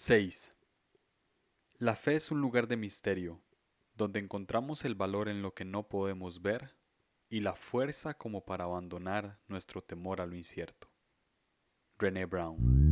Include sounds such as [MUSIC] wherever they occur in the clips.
6. La fe es un lugar de misterio, donde encontramos el valor en lo que no podemos ver y la fuerza como para abandonar nuestro temor a lo incierto. René Brown.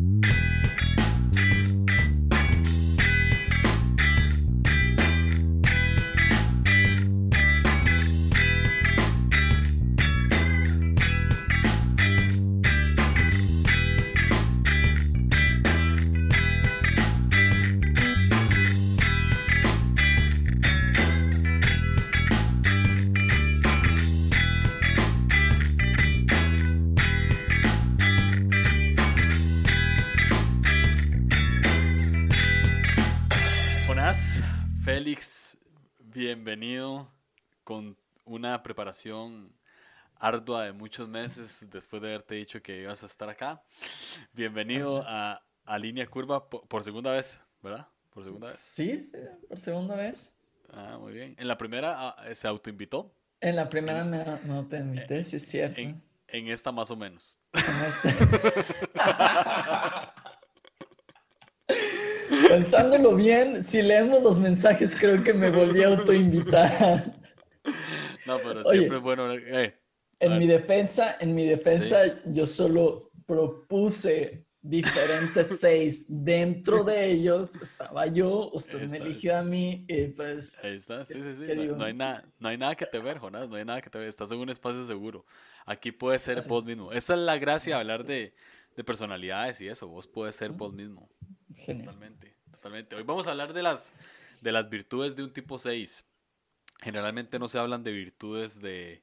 Una preparación ardua de muchos meses después de haberte dicho que ibas a estar acá. Bienvenido a, a Línea Curva por, por segunda vez, ¿verdad? Por segunda vez. Sí, por segunda vez. Ah, muy bien. En la primera ah, se autoinvitó, En la primera me, me te invité, sí es cierto. en, en esta más o menos. En esta- [LAUGHS] Pensándolo bien, si leemos los mensajes, creo que me volví a autoinvitar. No, pero Oye. siempre es bueno. eh, En mi defensa, en mi defensa, yo solo propuse diferentes [LAUGHS] seis. Dentro de ellos estaba yo, usted Esta me es. eligió a mí, y pues Ahí está, sí, sí, sí. ¿Qué No, no hay nada, no hay nada que te ver, Jonás, no hay nada que te ver. Estás en un espacio seguro. Aquí puedes ser Así vos es. mismo. Esta es la gracia de hablar de, de personalidades y eso. Vos puedes ser vos mismo. genial. Totalmente, totalmente. Hoy vamos a hablar de las, de las virtudes de un tipo 6. Generalmente no se hablan de virtudes de,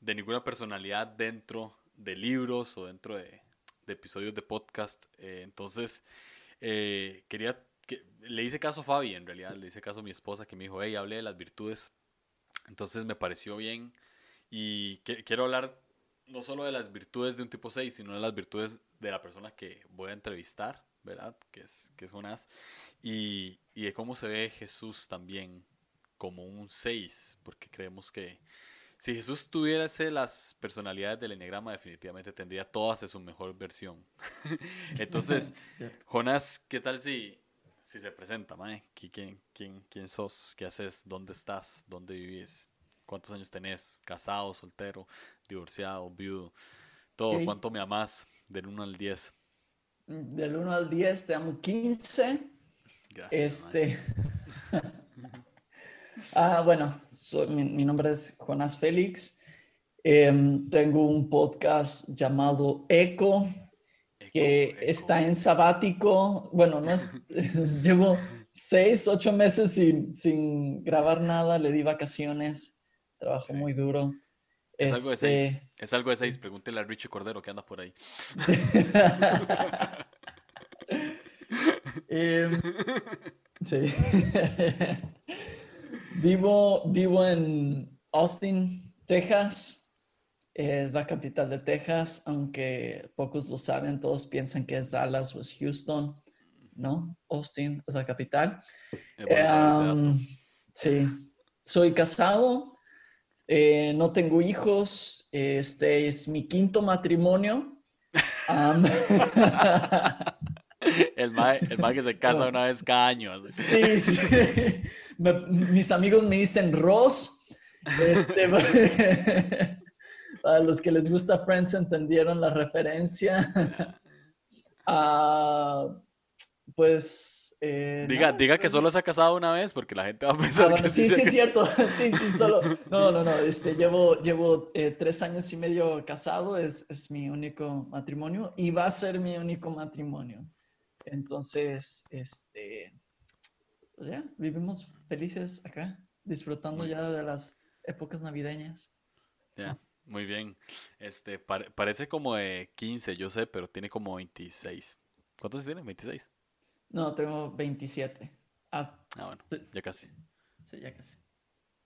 de ninguna personalidad dentro de libros o dentro de, de episodios de podcast. Eh, entonces, eh, quería que le hice caso a Fabi, en realidad, le hice caso a mi esposa que me dijo, hey, hablé de las virtudes. Entonces me pareció bien y que- quiero hablar no solo de las virtudes de un tipo 6, sino de las virtudes de la persona que voy a entrevistar, ¿verdad? Que es, que es Jonás. Y, y de cómo se ve Jesús también como un 6, porque creemos que si Jesús tuviese las personalidades del enneagrama, definitivamente tendría todas en su mejor versión. [LAUGHS] Entonces. [LAUGHS] Jonás, ¿qué tal si, si se presenta, mae? ¿Qui- ¿Quién, quién, ¿Quién sos? ¿Qué haces? ¿Dónde estás? ¿Dónde vivís? ¿Cuántos años tenés? ¿Casado, soltero, divorciado, viudo? Todo. ¿Cuánto me amás? Del 1 al 10. Del 1 al 10 te amo 15. Gracias. Este. [LAUGHS] ah, bueno, soy- mi, mi nombre es Jonás Félix. Em, tengo un podcast llamado Eco, que eco. está en sabático. Bueno, no es, [LAUGHS] llevo seis, ocho meses sin, sin grabar nada. Le di vacaciones. Trabajo Sí. muy duro. Es algo de 6. Este, Es algo de 6. Pregúntele a Richie Cordero que anda por ahí. [LAUGHS] [LAUGHS] Em, sí. Vivo, vivo en Austin, Texas. Es la capital de Texas, aunque pocos lo saben, todos piensan que es Dallas o es Houston. No, Austin es la capital. Em, sí, soy casado, eh, no tengo hijos, este es mi quinto matrimonio. [LAUGHS] [LAUGHS] El mae, el mae que se casa No. una vez cada año. así. sí, sí. Me- mis amigos me dicen Ross. Este, [LAUGHS] para los que les gusta Friends entendieron la referencia. [LAUGHS] Ah, pues... eh, Diga, nada, diga que pues, solo se ha casado una vez porque la gente va a Ah, pensar bueno, que sí, sí, es cierto. [LAUGHS] Sí, sí, solo. No, no, no. Este, llevo llevo eh, tres años y medio casado. Es, es mi único matrimonio y va a ser mi único matrimonio. Entonces, este. Pues ya, vivimos felices acá, disfrutando Muy ya de las épocas navideñas. Ya, muy bien. Este, pare- parece como de 15, yo sé, pero tiene como 26. ¿Cuántos tiene? 26. No, tengo 27. Ah, Ah, bueno, ya casi. sí, ya casi.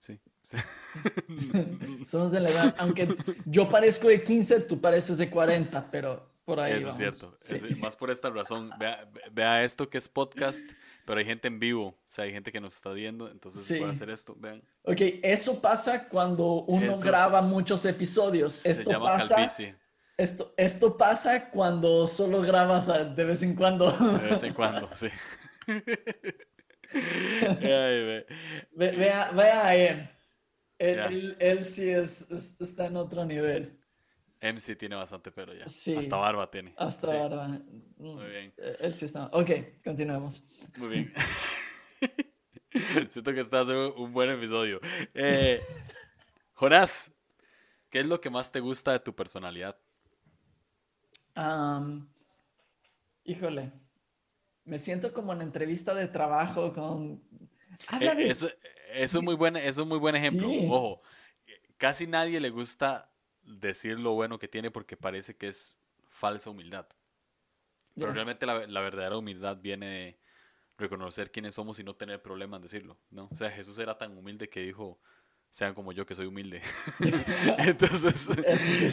Sí. sí. [LAUGHS] Somos de la edad, aunque yo parezco de 15, tú pareces de 40, pero por ahí Eso es vamos. cierto. Sí. Es- más por esta razón. Vea, vea esto que es podcast, pero hay gente en vivo. O sea, hay gente que nos está viendo. Entonces, Sí. puede hacer esto. Vean. Ok, eso pasa cuando uno Eso graba se- muchos episodios. Se Esto llama pasa. calvicie. Esto, esto pasa cuando solo grabas de vez en cuando. De vez en [LAUGHS] cuando, sí. vea, vea él. Él, sí es, está en otro nivel. MC tiene bastante pelo ya. Hasta barba tiene. Hasta barba. Muy bien. Él sí está. Ok, continuemos. Muy bien. [LAUGHS] Siento que está haciendo un buen episodio. Eh, Jonás, ¿qué es lo que más te gusta de tu personalidad? híjole, me siento como en entrevista de trabajo con... Eh, eso, es muy buen, eso es muy buen ejemplo. Ojo, casi nadie le gusta decir lo bueno que tiene porque parece que es falsa humildad. Pero realmente la, la, verdadera humildad viene de reconocer quiénes somos y no tener problema en decirlo, ¿no? O sea, Jesús era tan humilde que dijo, sean como yo que soy humilde. [LAUGHS] [LAUGHS] entonces,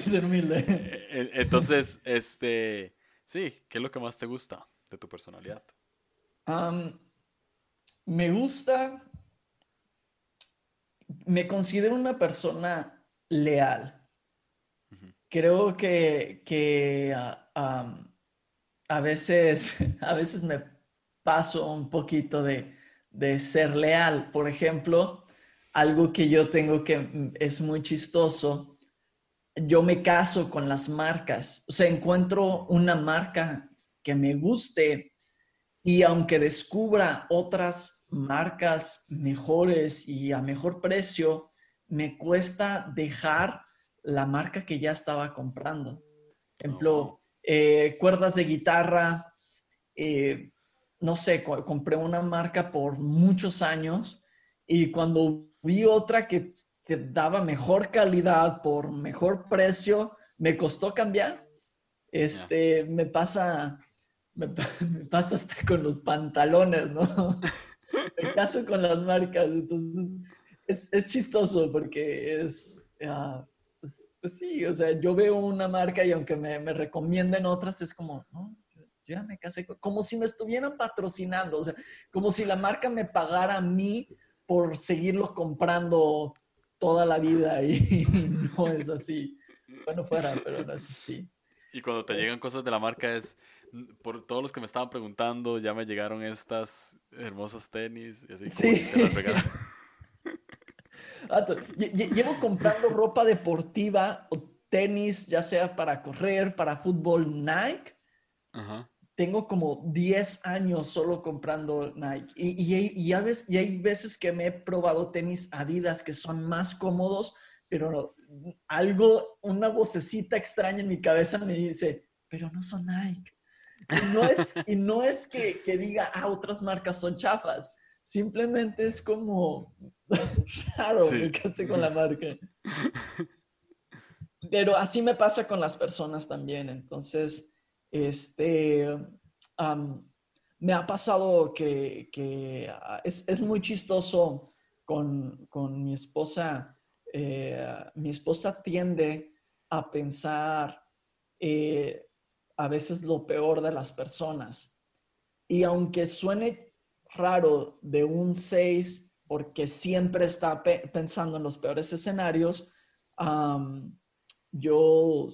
ser humilde. [LAUGHS] entonces, este, sí, ¿qué es lo que más te gusta de tu personalidad? me gusta, me considero una persona leal. Creo que, que ah, a, veces, [LAUGHS] a veces me paso un poquito de, de ser leal. Por ejemplo, algo que yo tengo que mm, es muy chistoso, yo me caso con las marcas, o sea, encuentro una marca que me guste y aunque descubra otras marcas mejores y a mejor precio, me cuesta dejar la marca que ya estaba comprando. ejemplo, eh, cuerdas de guitarra, eh, no sé, compré una marca por muchos años y cuando vi otra que, que daba mejor calidad por mejor precio, me costó cambiar. Este, me pasa, [LAUGHS] me, pasa hasta con los pantalones, ¿no? [LAUGHS] me caso con las marcas, entonces es, es chistoso porque es, ah, pues, sí, o sea, yo veo una marca y aunque me, me recomienden otras, es como, no, yo ya me casé, como si me estuvieran patrocinando, o sea, como si la marca me pagara a mí por seguirlo comprando toda la vida y no es así. Bueno, fuera, pero no es así. Y cuando te llegan cosas de la marca es, por todos los que me estaban preguntando, ya me llegaron estas hermosas tenis y así sí. Llevo comprando ropa deportiva o tenis, ya sea para correr, para fútbol, Nike. Ajá tengo como 10 años solo comprando Nike. Y, y, y, y hay veces que me he probado tenis Adidas que son más cómodos, pero algo, una vocecita extraña en mi cabeza me dice, pero no son Nike. Y no es, y no es que, que diga, ah, otras marcas son chafas. Simplemente es como [LAUGHS] raro sí. que con la marca. Pero así me pasa con las personas también. Entonces, este, me ha pasado que, ah, es, muy chistoso con, mi esposa. Eh, mi esposa tiende a pensar eh, a veces lo peor de las personas. Y aunque suene raro de un 6, porque siempre está pensando en los peores escenarios, yo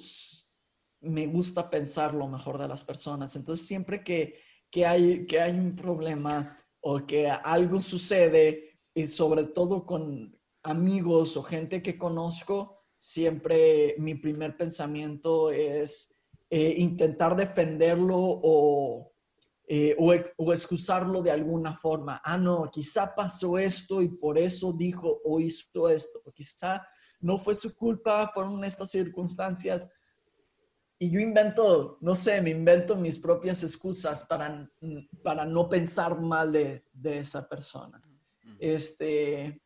me gusta pensar lo mejor de las personas. Entonces, siempre que, hay, que hay un problema o que algo sucede, y sobre todo con amigos o gente que conozco, siempre mi primer pensamiento es eh, intentar defenderlo o, eh, o, excusarlo de alguna forma. Ah, no, quizá pasó esto y por eso dijo o hizo esto. Quizá no fue su culpa, fueron estas circunstancias y yo invento, no sé, me invento mis propias excusas para, para no pensar mal de, de esa persona. Este,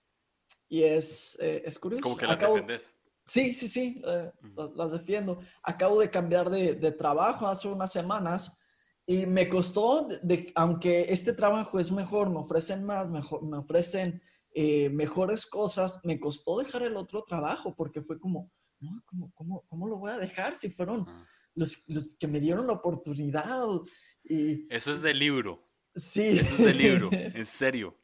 y es, eh, es curioso. Como que las defiendes. Sí, sí, sí, eh, las defiendo. Acabo de cambiar de, de, trabajo hace unas semanas y me costó, de, aunque este trabajo es mejor, me ofrecen más, mejor, me ofrecen eh, mejores cosas, me costó dejar el otro trabajo porque fue como, no, ¿cómo, cómo, cómo lo voy a dejar si fueron los, los, que me dieron la oportunidad? Y, Eso es del libro. Sí. Eso es del libro, [LAUGHS] en serio.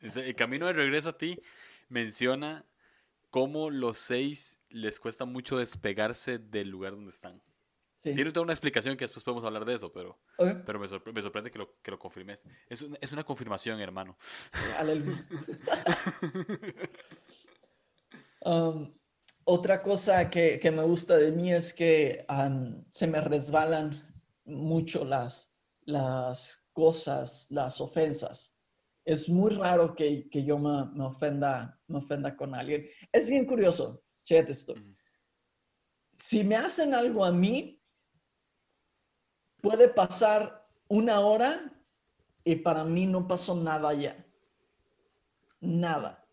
El camino de regreso a ti menciona cómo los seis les cuesta mucho despegarse del lugar donde están. Tiene toda una explicación que después podemos hablar de eso, pero, pero me, sorprende que lo, que lo confirmes. Es, es una confirmación, hermano. aleluya. [LAUGHS] Um, otra cosa que, que, me gusta de mí es que um, se me resbalan mucho las, las cosas, las ofensas. Es muy raro que, que yo me, me, ofenda, me ofenda con alguien. Es bien curioso. Chécate esto. Si me hacen algo a mí, puede pasar una hora y para mí no pasó nada ya. Nada.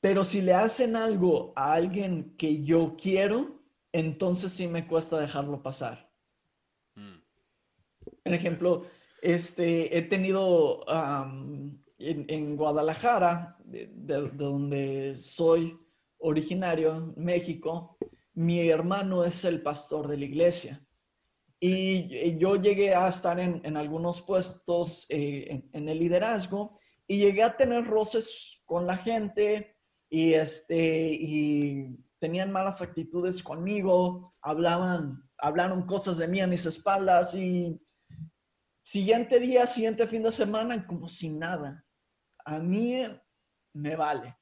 Pero si le hacen algo a alguien que yo quiero, entonces sí me cuesta dejarlo pasar. Mm. Por ejemplo, este, he tenido en, Guadalajara, de, donde soy originario, México, mi hermano es el pastor de la iglesia. Y yo llegué a estar en, algunos puestos eh, en, el liderazgo y llegué a tener roces con la gente y, este, y tenían malas actitudes conmigo, hablaban, hablaron cosas de mí a mis espaldas y siguiente día, siguiente fin de semana, como sin nada. A mí me vale.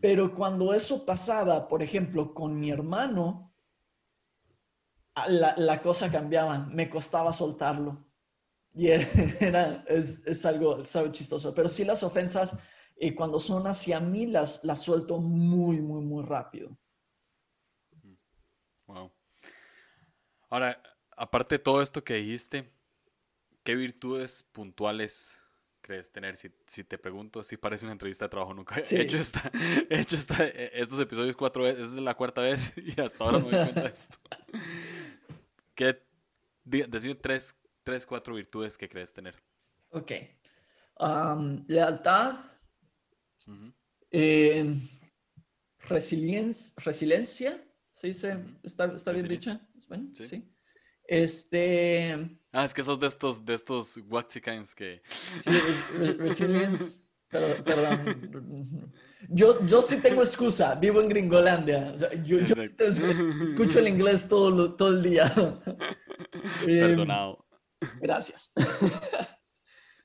Pero cuando eso pasaba, por ejemplo, con mi hermano, la, cosa cambiaba, me costaba soltarlo. Y era, [LAUGHS] es, algo, chistoso. Pero sí las ofensas, y cuando son hacia mí, las, las suelto muy, muy, muy rápido. Wow. Ahora, aparte de todo esto que dijiste, ¿qué virtudes puntuales crees tener? Si, te pregunto, si parece una entrevista de trabajo, nunca he hecho, esta, [LAUGHS] he hecho esta, estos episodios cuatro veces, es la cuarta vez [LAUGHS] y hasta ahora no me doy cuenta de esto. ¿Qué, decir tres, tres, cuatro virtudes que crees tener. Ok. lealtad, eh, resiliencia, resiliencia, ¿se dice? ¿Está, está bien dicho? Sí. sí. Este... Ah, es que sos de estos, de estos waxicans que... Sí, resilience, [LAUGHS] perdón. Yo, yo sí tengo excusa, vivo en Gringolandia. yo, escucho el inglés todo, todo el día. [LAUGHS] Perdonado. gracias. [LAUGHS]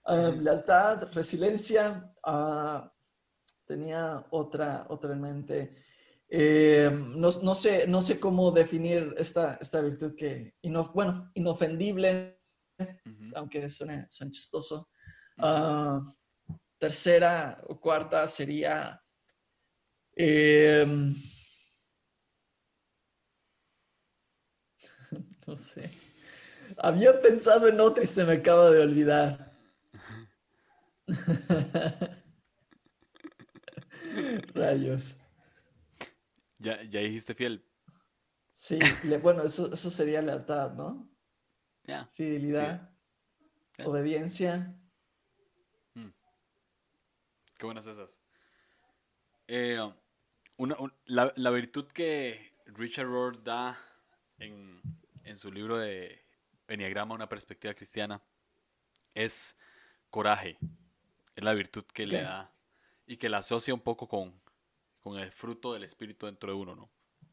Ah, lealtad, resiliencia. Ah, tenía otra, otra en mente. Em, no, no, sé, no sé cómo definir esta, esta virtud que, bueno, inofendible, aunque suene, suene chistoso. Ah, tercera o cuarta sería Em, [LAUGHS] no sé. Había pensado en otra y se me acaba de olvidar. [LAUGHS] Rayos. Ya, ya dijiste fiel. Sí, bueno, eso, sería lealtad, ¿no? Fidelidad, obediencia. Qué buenas esas. Eh, la, virtud que Richard Rohr da en, su libro de Enneagrama, una perspectiva cristiana, es coraje. Es la virtud que le da y que la asocia un poco con, con el fruto del espíritu dentro de uno, ¿no?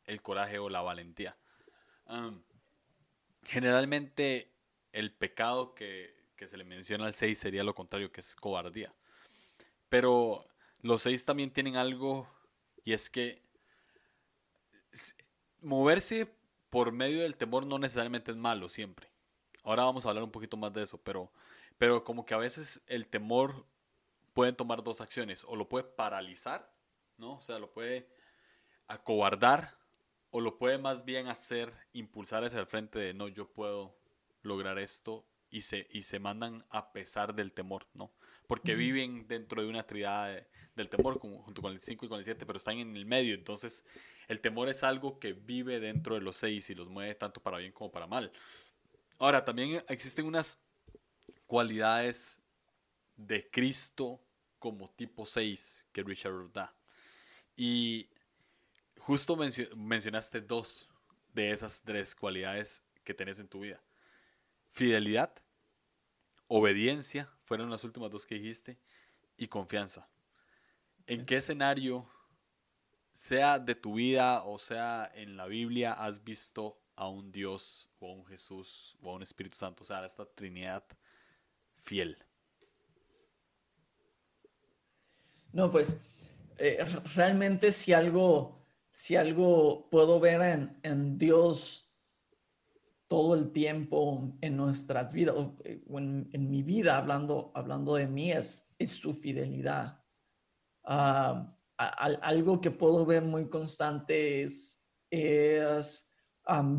El coraje o la valentía. generalmente el pecado que, que se le menciona al 6 sería lo contrario, que es cobardía. Pero los 6 también tienen algo y es que moverse por medio del temor no necesariamente es malo siempre. Ahora vamos a hablar un poquito más de eso, pero, pero como que a veces el temor puede tomar dos acciones, o lo puede paralizar, ¿no? O sea, lo puede acobardar, o lo puede más bien hacer impulsar hacia el frente de no, yo puedo lograr esto y se, y se mandan a pesar del temor, ¿no? Porque viven dentro de una triada de, del temor, junto con el 5 y con el 7, pero están en el medio. Entonces, el temor es algo que vive dentro de los 6 y los mueve tanto para bien como para mal. Ahora, también existen unas cualidades de Cristo como tipo 6 que Richard da. Y justo mencionaste dos de esas tres cualidades que tenés en tu vida. Fidelidad, obediencia, fueron las últimas dos que dijiste, y confianza. ¿En qué escenario, sea de tu vida o sea en la Biblia, has visto a un Dios o a un Jesús o a un Espíritu Santo, o sea, a esta Trinidad fiel? No, pues eh, realmente si algo, si algo puedo ver en, en Dios todo el tiempo en nuestras vidas, o eh, en, mi vida, hablando, hablando de mí, es, su fidelidad. Uh, a, algo que puedo ver muy constante es, es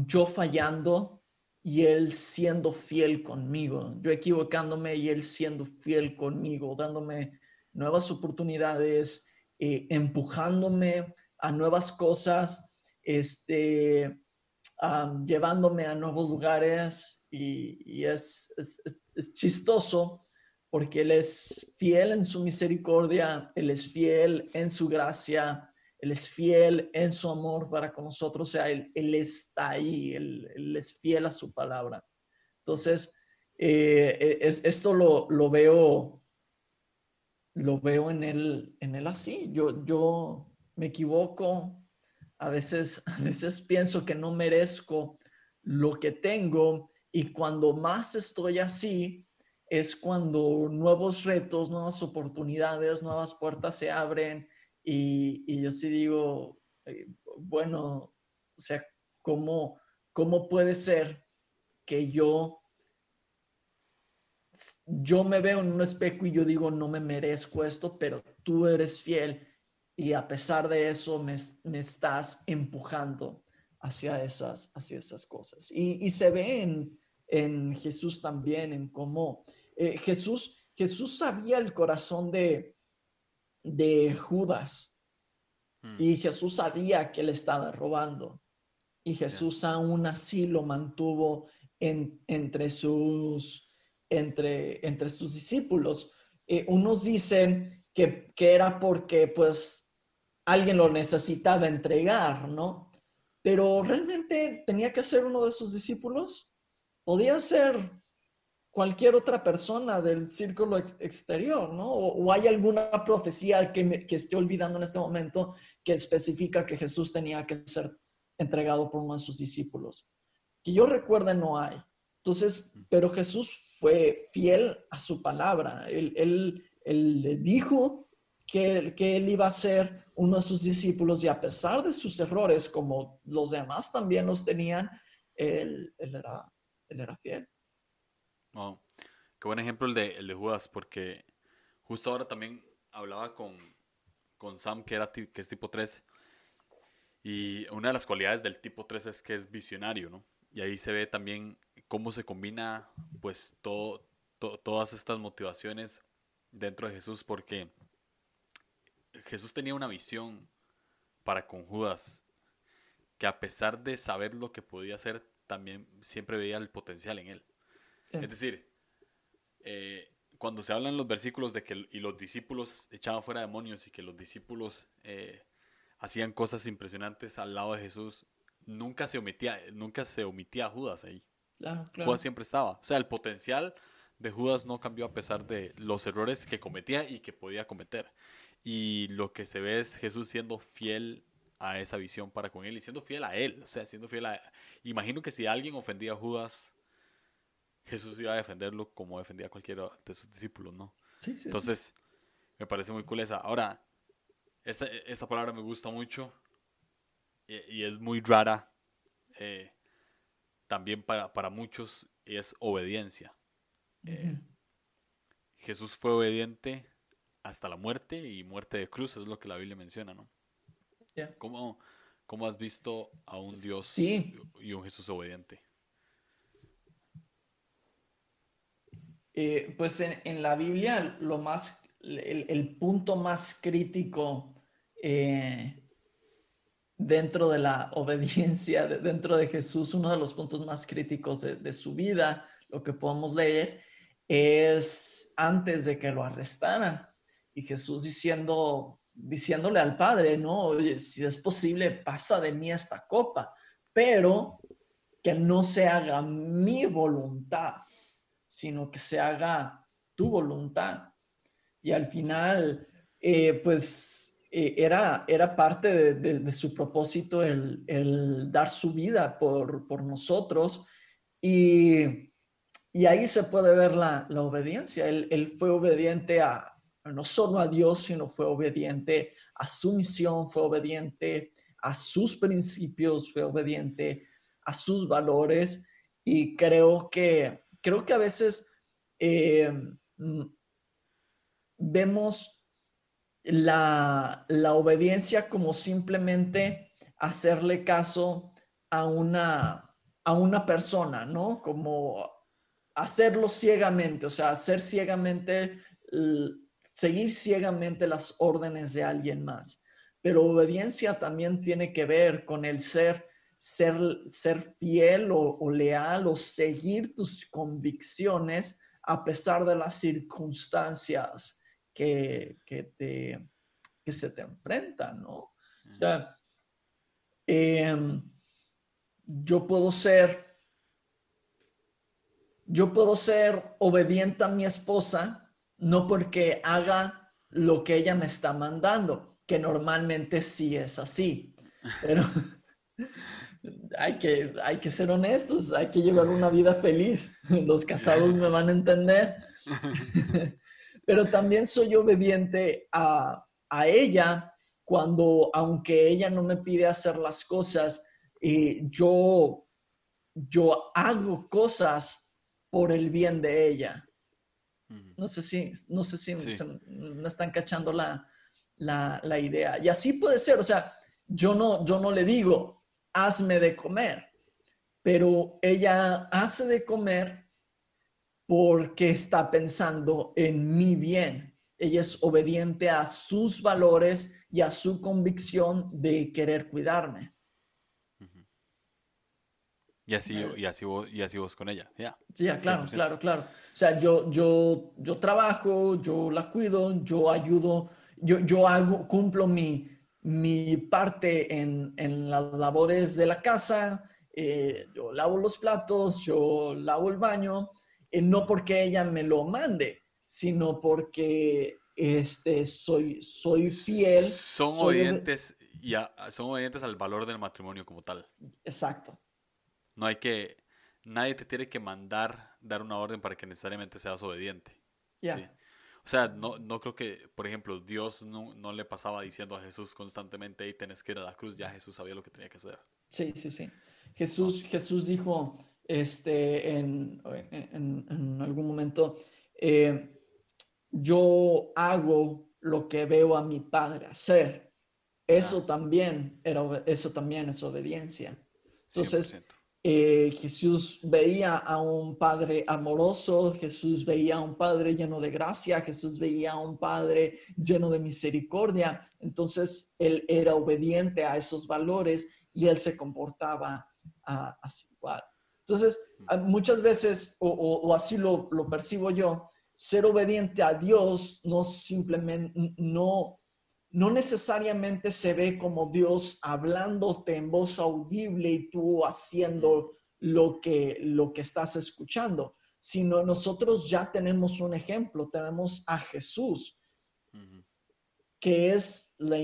yo fallando y él siendo fiel conmigo, yo equivocándome y él siendo fiel conmigo, dándome nuevas oportunidades, eh, empujándome a nuevas cosas, este, um, llevándome a nuevos lugares y, y es, es, es, chistoso porque Él es fiel en su misericordia, Él es fiel en su gracia, Él es fiel en su amor para con nosotros, o sea, Él, él está ahí, él, él, es fiel a su palabra. Entonces, eh, es, esto lo, lo, veo lo veo en él, en él así. Yo, yo me equivoco, a veces, [LAUGHS] a veces pienso que no merezco lo que tengo y cuando más estoy así es cuando nuevos retos, nuevas oportunidades, nuevas puertas se abren y, y yo sí digo, eh, bueno, o sea, ¿cómo, ¿cómo puede ser que yo yo me veo en un espejo y yo digo, no me merezco esto, pero tú eres fiel y a pesar de eso me, me estás empujando hacia esas, hacia esas cosas. Y, y se ve en, en, Jesús también, en cómo eh, Jesús, Jesús sabía el corazón de, de Judas hmm. y Jesús sabía que le estaba robando. Y Jesús yeah. aún así lo mantuvo en, entre sus entre, entre sus discípulos. Eh, unos dicen que, que, era porque pues alguien lo necesitaba entregar, ¿no? Pero realmente tenía que ser uno de sus discípulos. Podía ser cualquier otra persona del círculo ex exterior, ¿no? O, hay alguna profecía que, me, que esté olvidando en este momento que especifica que Jesús tenía que ser entregado por uno de sus discípulos. Que yo recuerde no hay. Entonces, pero Jesús fue fiel a su palabra. Él, él le dijo que, que, él iba a ser uno de sus discípulos y a pesar de sus errores, como los demás también los tenían, él, él era, él era fiel. Wow. Qué buen ejemplo el de, el de Judas, porque justo ahora también hablaba con, con Sam, que, era, que es tipo 3, y una de las cualidades del tipo 3 es que es visionario, ¿no? Y ahí se ve también cómo se combina pues todo, to, todas estas motivaciones dentro de Jesús porque Jesús tenía una visión para con Judas que a pesar de saber lo que podía hacer también siempre veía el potencial en él. Sí. Es decir, eh, cuando se hablan los versículos de que y los discípulos echaban fuera demonios y que los discípulos eh, hacían cosas impresionantes al lado de Jesús, nunca se omitía, nunca se omitía a Judas ahí. Claro, claro. Judas siempre estaba. O sea, el potencial de Judas no cambió a pesar de los errores que cometía y que podía cometer. Y lo que se ve es Jesús siendo fiel a esa visión para con él y siendo fiel a él. O sea, siendo fiel a... Imagino que si alguien ofendía a Judas, Jesús iba a defenderlo como defendía a cualquiera de sus discípulos, ¿no? Sí, sí, Entonces, sí. me parece muy cool esa. Ahora, esta, esta palabra me gusta mucho y, y es muy rara. Eh, también para, para muchos es obediencia. Uh -huh. eh, Jesús fue obediente hasta la muerte y muerte de cruz, es lo que la Biblia menciona, ¿no? Yeah. ¿Cómo, ¿Cómo, has visto a un Dios sí. y un Jesús obediente? Eh, pues en, en, la Biblia lo más, el, el punto más crítico eh, dentro de la obediencia, de, dentro de Jesús, uno de los puntos más críticos de, de, su vida, lo que podemos leer, es antes de que lo arrestaran. Y Jesús diciendo, diciéndole al Padre, no, oye, si es posible, pasa de mí esta copa, pero que no se haga mi voluntad, sino que se haga tu voluntad. Y al final, eh, pues eh, era, era parte de, su propósito el, dar su vida por, nosotros. Y, ahí se puede ver la, obediencia. Él, fue obediente a, no solo a Dios, sino fue obediente a su misión, fue obediente a sus principios, fue obediente a sus valores. Y creo que, creo que a veces eh, mm, vemos la, obediencia como simplemente hacerle caso a una, a una persona, ¿no? Como hacerlo ciegamente, o sea, hacer ciegamente, seguir ciegamente las órdenes de alguien más. Pero obediencia también tiene que ver con el ser, ser, ser fiel o, o leal o seguir tus convicciones a pesar de las circunstancias que, te, que se te enfrentan, ¿no? O sea, em, yo puedo ser, yo puedo ser obediente a mi esposa, no porque haga lo que ella me está mandando, que normalmente sí es así, pero [LAUGHS] hay que, hay que ser honestos, hay que llevar una vida feliz. [LAUGHS] Los casados me van a entender. [LAUGHS] pero también soy obediente a, ella cuando, aunque ella no me pide hacer las cosas, eh, yo, yo hago cosas por el bien de ella. No sé si, no sé si me están cachando la, la, idea. Y así puede ser, o sea, yo no, yo no le digo, hazme de comer, pero ella hace de comer porque está pensando en mi bien. Ella es obediente a sus valores y a su convicción de querer cuidarme. Y así, y así, vos, y así vos con ella, ya. Yeah. claro, claro, claro. O sea, yo, yo, yo trabajo, yo la cuido, yo ayudo, yo, yo hago, cumplo mi, mi parte en, en las labores de la casa, eh, yo lavo los platos, yo lavo el baño, eh, no porque ella me lo mande, sino porque este, soy, soy fiel. Son obedientes, y son obedientes al valor del matrimonio como tal. Exacto. No hay que, nadie te tiene que mandar dar una orden para que necesariamente seas obediente. Ya. O sea, no, no creo que, por ejemplo, Dios no, no, le pasaba diciendo a Jesús constantemente, y tenés que ir a la cruz, ya Jesús sabía lo que tenía que hacer. Sí, sí, sí. Jesús, Jesús dijo, este, en, en, algún momento, eh, yo hago lo que veo a mi padre hacer. Eso también era, eso también es obediencia. Entonces, eh, Jesús veía a un padre amoroso, Jesús veía a un padre lleno de gracia, Jesús veía a un padre lleno de misericordia. Entonces, él era obediente a esos valores y él se comportaba ah, así igual. Entonces, muchas veces, o, así lo, percibo yo, ser obediente a Dios no simplemente, no, no necesariamente se ve como Dios hablándote en voz audible y tú haciendo lo que, lo que estás escuchando, sino nosotros ya tenemos un ejemplo, tenemos a Jesús, que es la,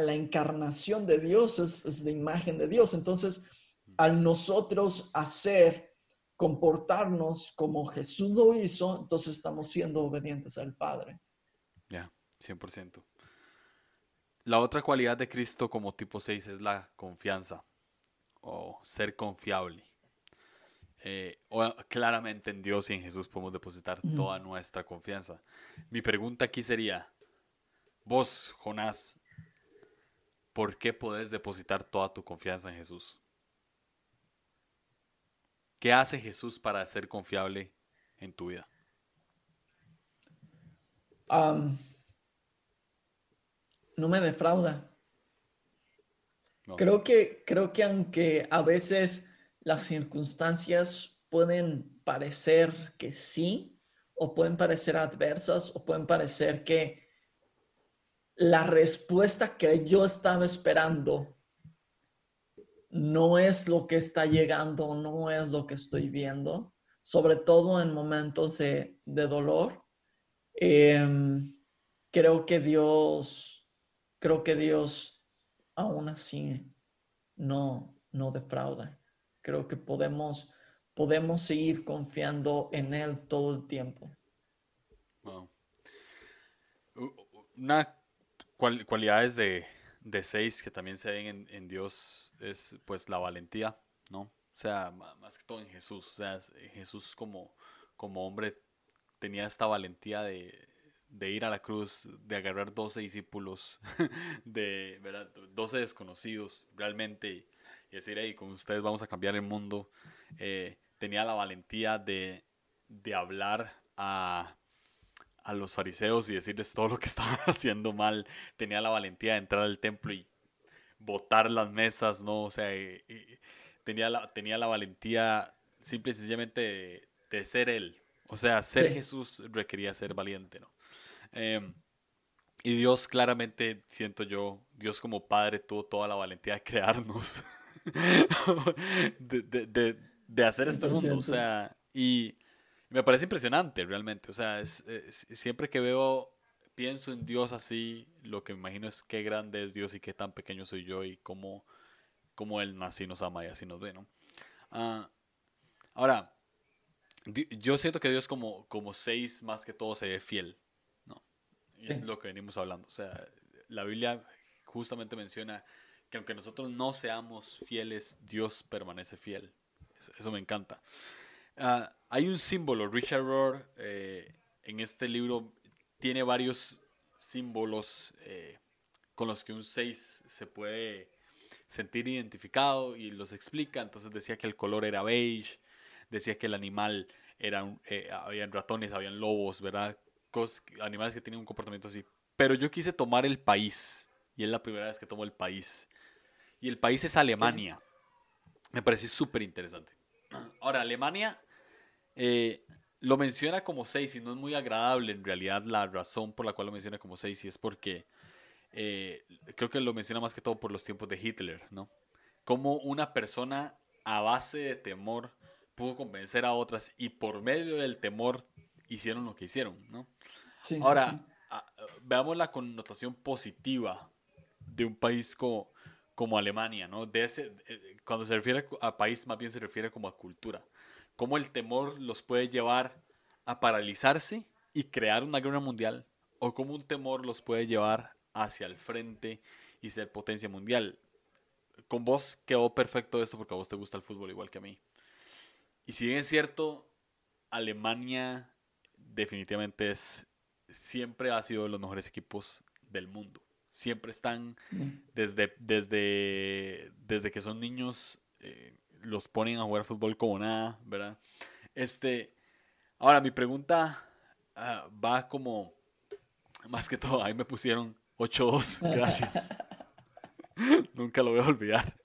la encarnación de Dios, es, es la imagen de Dios. Entonces, al nosotros hacer, comportarnos como Jesús lo hizo, entonces estamos siendo obedientes al Padre. Ya, 100%. La otra cualidad de Cristo como tipo 6 es la confianza o ser confiable. Eh, claramente en Dios y en Jesús podemos depositar toda nuestra confianza. Mi pregunta aquí sería, vos, Jonás, ¿por qué podés depositar toda tu confianza en Jesús? ¿Qué hace Jesús para ser confiable en tu vida? No me defrauda. Creo, que, creo que aunque a veces las circunstancias pueden parecer que sí, o pueden parecer adversas, o pueden parecer que la respuesta que yo estaba esperando no es lo que está llegando, no es lo que estoy viendo, sobre todo en momentos de, dolor. Em, creo que Dios creo que Dios aún así no, no defrauda. Creo que podemos, podemos seguir confiando en Él todo el tiempo. Una cualidades de, de seis que también se ven en, Dios es pues la valentía, ¿no? O sea, más que todo en Jesús. O sea, Jesús como, como hombre tenía esta valentía de, de ir a la cruz, de agarrar 12 discípulos, [LAUGHS] de ¿verdad? 12 desconocidos realmente y decir, hey, con ustedes vamos a cambiar el mundo. Eh, tenía la valentía de, de hablar a, a, los fariseos y decirles todo lo que [LAUGHS] estaban haciendo mal. Tenía la valentía de entrar al templo y botar las mesas, ¿no? O sea, tenía, la, tenía la valentía simple y sencillamente de, ser él. O sea, ser Jesús requería ser valiente, ¿no? Em, y Dios claramente, siento yo, Dios como Padre tuvo toda la valentía de crearnos, [LAUGHS] de, hacer este mundo. O sea, y me parece impresionante realmente. O sea, es, siempre que veo, pienso en Dios así, lo que me imagino es qué grande es Dios y qué tan pequeño soy yo y cómo, cómo Él así nos ama y así nos ve, ¿no? Ah, ahora, yo siento que Dios como, como seis más que todo se ve fiel. Y es lo que venimos hablando. O sea, la Biblia justamente menciona que aunque nosotros no seamos fieles, Dios permanece fiel. Eso, me encanta. Ah, hay un símbolo, Richard Rohr eh, en este libro tiene varios símbolos eh, con los que un 6 se puede sentir identificado y los explica. Entonces decía que el color era beige, decía que el animal era, eh, ratones, habían lobos, ¿verdad? Animales que tienen un comportamiento así. Pero yo quise tomar el país. Y es la primera vez que tomo el país. Y el país es Alemania. Me pareció súper interesante. Ahora, Alemania eh, lo menciona como seis y no es muy agradable en realidad la razón por la cual lo menciona como seis y es porque eh, creo que lo menciona más que todo por los tiempos de Hitler, ¿no? Como una persona a base de temor pudo convencer a otras y por medio del temor hicieron lo que hicieron, ¿no? Ahora, veamos la connotación positiva de un país como, como Alemania, ¿no? De ese, eh, cuando se refiere a país, más bien se refiere como a cultura. Cómo el temor los puede llevar a paralizarse y crear una guerra mundial, o cómo un temor los puede llevar hacia el frente y ser potencia mundial. Con vos quedó perfecto esto porque a vos te gusta el fútbol igual que a mí. Y si bien es cierto, Alemania definitivamente es, siempre ha sido de los mejores equipos del mundo. Siempre están, desde, desde, desde que son niños, eh, los ponen a jugar fútbol como nada, ¿verdad? Este, ahora mi pregunta ah, va como, más que todo, ahí me pusieron 8-2, [LAUGHS] gracias. [LAUGHS] Nunca lo voy a olvidar.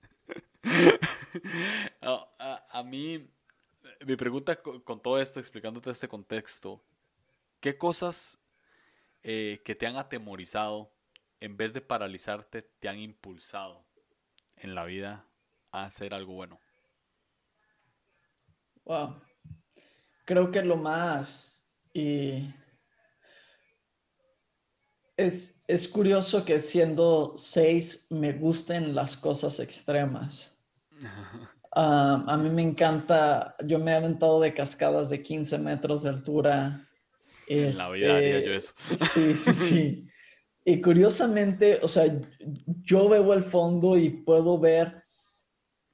[LAUGHS] a, mí, mi pregunta con todo esto, explicándote este contexto, ¿Qué cosas eh, que te han atemorizado, en vez de paralizarte, te han impulsado en la vida a hacer algo bueno? Wow. Creo que lo más... Y es, es curioso que siendo seis me gusten las cosas extremas. [LAUGHS] Ah, a mí me encanta, yo me he aventado de cascadas de 15 metros de altura en la vida haría yo eso. Este, sí, sí, sí. Y curiosamente, o sea, yo veo el fondo y puedo ver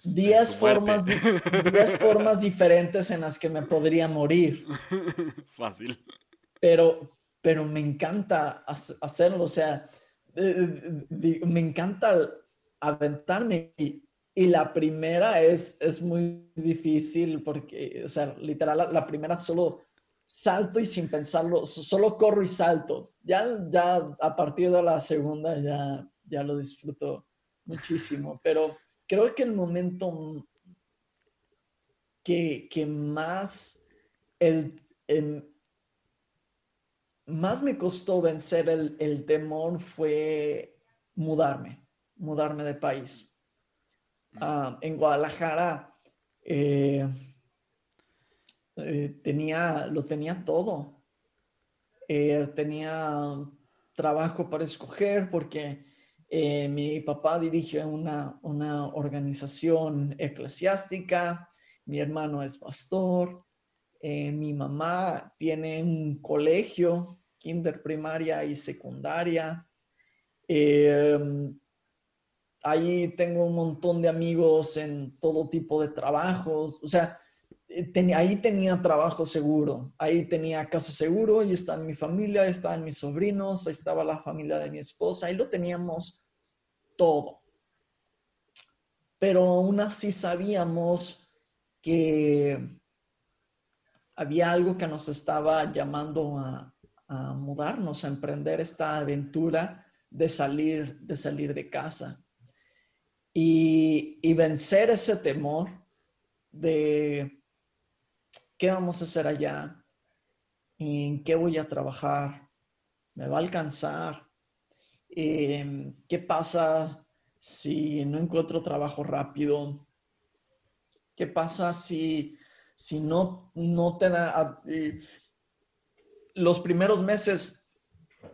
10 formas, [LAUGHS] formas diferentes en las que me podría morir. [LAUGHS] Fácil. Pero, pero me encanta hacerlo, o sea, me encanta aventarme y, y la primera es, es muy difícil porque, o sea, literal, la primera solo salto y sin pensarlo, solo corro y salto. Ya, ya a partir de la segunda ya, ya lo disfruto muchísimo, pero creo que el momento que, que más, el, más me costó vencer el, el, temor fue mudarme, mudarme de país. Mm. Ah, en Guadalajara, eh, eh, tenía, lo tenía todo. Eh, tenía trabajo para escoger porque Eh, mi papá dirige una, una organización eclesiástica, mi hermano es pastor, mi mamá tiene un colegio, kinder primaria y secundaria. Ahí tengo un montón de amigos en todo tipo de trabajos. O sea, eh, ahí tenía trabajo seguro, ahí tenía casa seguro, ahí está mi familia, ahí estaban mis sobrinos, ahí estaba la familia de mi esposa, ahí lo teníamos todo. Pero aún así sabíamos que había algo que nos estaba llamando a, mudarnos, a emprender esta aventura de salir, de salir de casa. Y, y vencer ese temor de ¿Qué vamos a hacer allá? ¿En qué voy a trabajar? ¿Me va a alcanzar? Em, ¿Qué pasa si no encuentro trabajo rápido? ¿Qué pasa si, si no, no te da... Ah, eh, los primeros meses,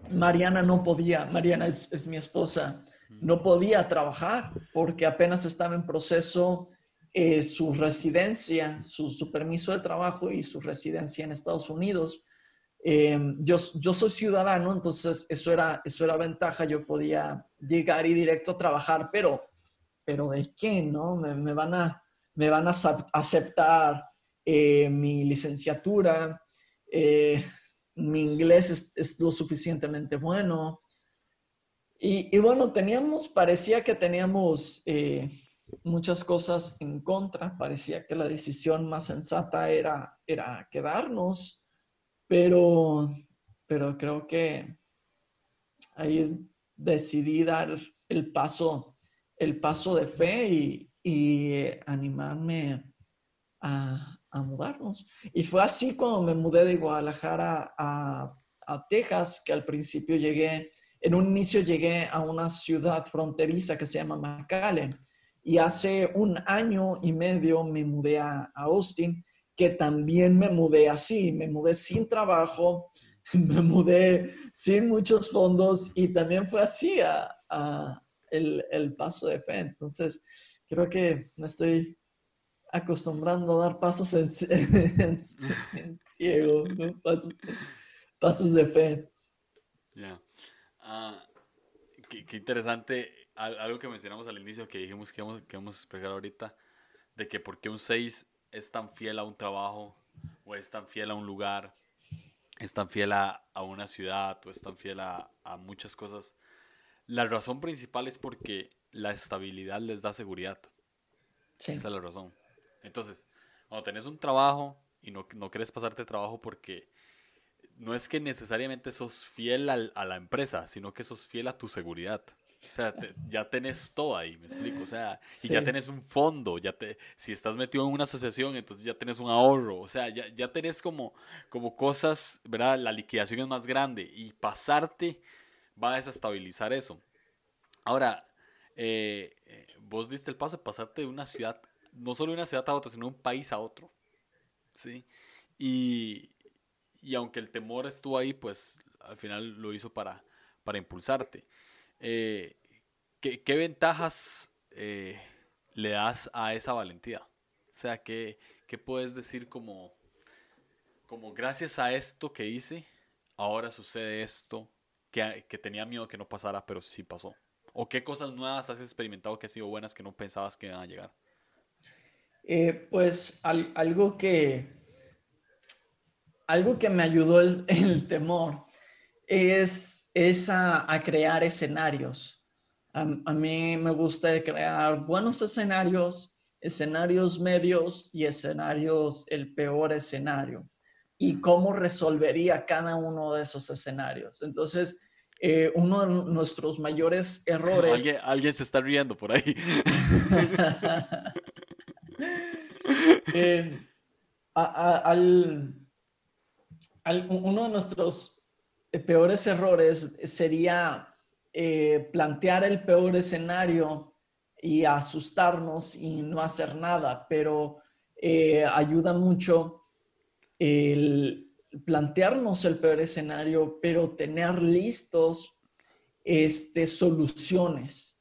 Mariana no podía, Mariana es, es mi esposa, no podía trabajar porque apenas estaba en proceso eh, su residencia, su, permiso de trabajo y su residencia en Estados Unidos. Eh, yo, yo soy ciudadano, entonces eso era, eso era ventaja, yo podía llegar y directo a trabajar, pero, pero ¿de qué? ¿No? Me, van, a, me van a aceptar eh, mi licenciatura, mi inglés es, lo suficientemente bueno. Y, y, bueno, teníamos, parecía que teníamos muchas cosas en contra. Parecía que la decisión más sensata era, era quedarnos, pero, pero creo que ahí decidí dar el paso, el paso de fe y, animarme a, mudarnos. Y fue así cuando me mudé de Guadalajara a, a Texas, que al principio llegué, en un inicio llegué a una ciudad fronteriza que se llama McAllen y hace un año y medio me mudé a, Austin, que también me mudé así, me mudé sin trabajo, [LAUGHS] me mudé sin muchos fondos y también fue así a, el, paso de fe. Entonces, creo que me estoy acostumbrando a dar pasos en, [LAUGHS] ciego, pasos, de fe. Ah, qué, interesante algo que mencionamos al inicio, que dijimos que vamos, que vamos a explicar ahorita, de que por qué un 6 es tan fiel a un trabajo, o es tan fiel a un lugar, es tan fiel a, a una ciudad, o es tan fiel a, a, muchas cosas. La razón principal es porque la estabilidad les da seguridad. Esa es la razón. Entonces, cuando tenés un trabajo y no, no quieres pasarte trabajo porque no es que necesariamente sos fiel a la empresa, sino que sos fiel a tu seguridad. O sea, ya tenés todo ahí, me explico. O sea, y ya tenés un fondo, ya te, si estás metido en una asociación, entonces ya tenés un ahorro. O sea, ya, ya tenés como, como cosas, ¿verdad? La liquidación es más grande y pasarte va a desestabilizar eso. Ahora, eh, eh, vos diste el paso de pasarte de una ciudad, no solo de una ciudad a otra, sino de un país a otro. ¿Sí? Y, y aunque el temor estuvo ahí, pues al final lo hizo para, para impulsarte. Eh, ¿qué, ventajas eh, le das a esa valentía? O sea, ¿qué, qué puedes decir como, como gracias a esto que hice, ahora sucede esto que, que tenía miedo que no pasara, pero sí pasó? ¿O qué cosas nuevas has experimentado que han sido buenas que no pensabas que iban a llegar? Eh, pues algo que algo que me ayudó el, el temor es es a, crear escenarios. A, mí me gusta crear buenos escenarios, escenarios medios y escenarios, el peor escenario. Y cómo resolvería cada uno de esos escenarios. Entonces, eh, uno de nuestros mayores errores... Alguien, se está riendo por ahí. [LAUGHS] Eh, al, uno de nuestros peores errores sería eh, plantear el peor escenario y asustarnos y no hacer nada, pero eh, ayuda mucho el plantearnos el peor escenario, pero tener listos este, soluciones,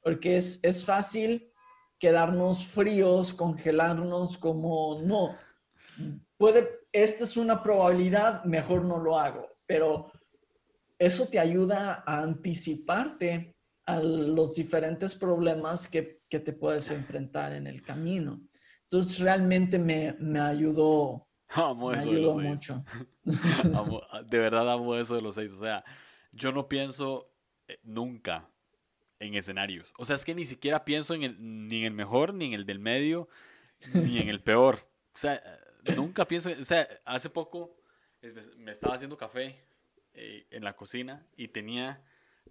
porque es, es fácil quedarnos fríos, congelarnos como, no, puede, esta es una probabilidad, mejor no lo hago, pero eso te ayuda a anticiparte a los diferentes problemas que, que te puedes enfrentar en el camino. Entonces realmente me, me ayudó, amo eso me ayudó mucho. [LAUGHS] de verdad amo eso de los seis. O sea, yo no pienso eh, nunca en escenarios. O sea, es que ni siquiera pienso en el, ni en el mejor, ni en el del medio, ni en el peor. O sea, nunca pienso, o sea, hace poco me estaba haciendo café eh, en la cocina y tenía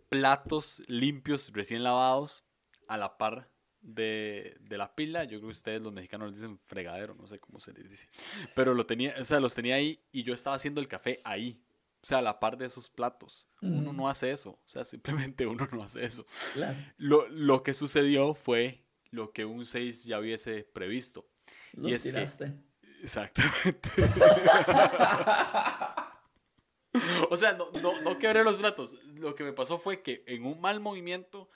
platos limpios, recién lavados, a la par de, de, la pila. Yo creo que ustedes los mexicanos les dicen fregadero, no sé cómo se les dice. Pero lo tenía, o sea, los tenía ahí y yo estaba haciendo el café ahí. O sea, a la par de esos platos. Uno no hace eso. O sea, simplemente uno no hace eso. Lo, lo, que sucedió fue lo que un 6 ya hubiese previsto. y es tiraste. Exactamente. [LAUGHS] o sea, no, no, no quebré los platos. Lo que me pasó fue que en un mal movimiento,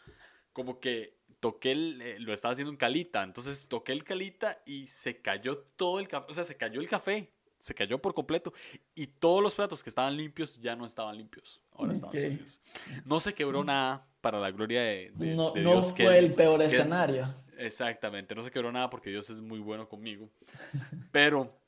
como que toqué el, eh, lo estaba haciendo en calita, entonces toqué el calita y se cayó todo el café, o sea, se cayó el café se cayó por completo y todos los platos que estaban limpios ya no estaban limpios. Ahora estaban sucios. No se quebró nada para la gloria de, no, Dios. No fue el peor escenario. Exactamente, no se quebró nada porque Dios es muy bueno conmigo. [LAUGHS] Pero,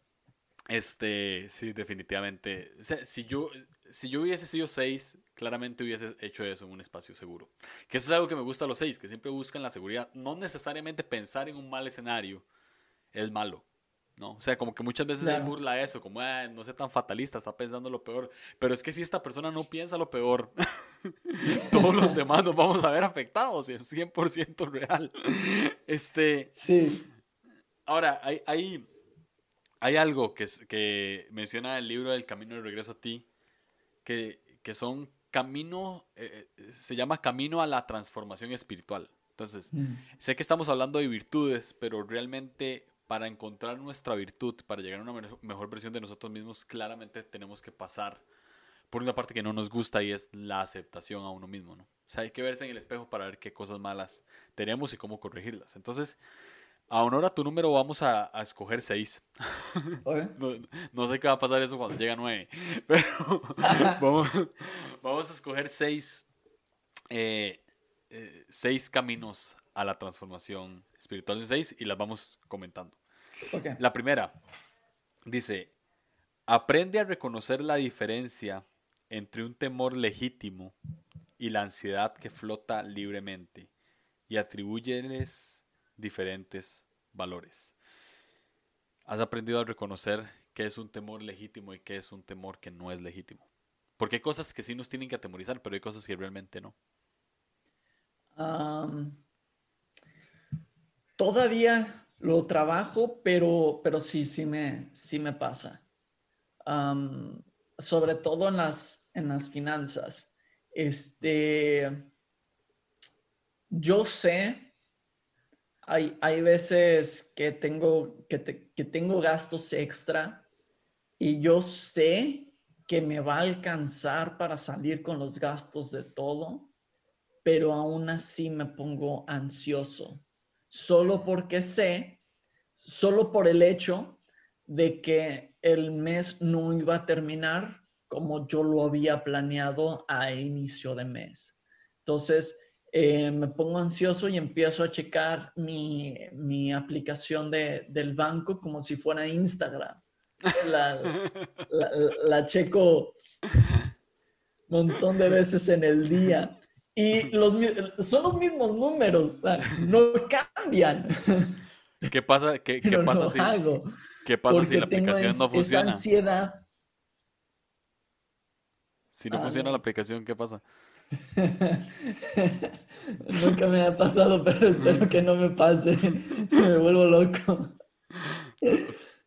este, sí, definitivamente. O sea, si yo, si yo hubiese sido seis, claramente hubiese hecho eso en un espacio seguro. Que eso es algo que me gusta a los seis, que siempre buscan la seguridad. No necesariamente pensar en un mal escenario es malo. ¿No? O sea, como que muchas veces se burla eso, como, no sé tan fatalista, está pensando lo peor. Pero es que si esta persona no piensa lo peor, [LAUGHS] todos los demás nos vamos a ver afectados, es 100% real. Este, sí. Ahora, hay, hay, hay algo que, que menciona el libro del Camino de Regreso a ti, que, que son camino, eh, eh, se llama Camino a la Transformación Espiritual. Entonces, mm. sé que estamos hablando de virtudes, pero realmente para encontrar nuestra virtud, para llegar a una mejor versión de nosotros mismos, claramente tenemos que pasar por una parte que no nos gusta y es la aceptación a uno mismo, ¿no? O sea, hay que verse en el espejo para ver qué cosas malas tenemos y cómo corregirlas. Entonces, a honor a tu número vamos a, escoger seis. [LAUGHS] No, sé qué va a pasar eso cuando llega nueve, [LAUGHS] pero [LAUGHS] vamos, a escoger seis, eh, eh, seis caminos a la transformación espiritual de seis y las vamos comentando. La primera dice, aprende a reconocer la diferencia entre un temor legítimo y la ansiedad que flota libremente y atribúyeles diferentes valores. Has aprendido a reconocer qué es un temor legítimo y qué es un temor que no es legítimo. Porque hay cosas que sí nos tienen que atemorizar, pero hay cosas que realmente no. Todavía lo trabajo, pero, pero sí, sí me, sí me pasa. sobre todo en las, en las finanzas. Este, yo sé, hay, hay veces que tengo, que, que tengo gastos extra y yo sé que me va a alcanzar para salir con los gastos de todo, pero aún así me pongo ansioso solo porque sé, solo por el hecho de que el mes no iba a terminar como yo lo había planeado a inicio de mes. Entonces, eh, me pongo ansioso y empiezo a checar mi, aplicación del banco como si fuera Instagram. La, la checo un montón de veces en el día y los, son los mismos números, no cambian. [LAUGHS] ¿Qué pasa, qué, qué pasa, si, ¿qué pasa si la aplicación no funciona? Esa ansiedad. Si no ah, funciona la aplicación, ¿qué pasa? [LAUGHS] Nunca me ha pasado, pero espero que no me pase. [LAUGHS] me vuelvo loco.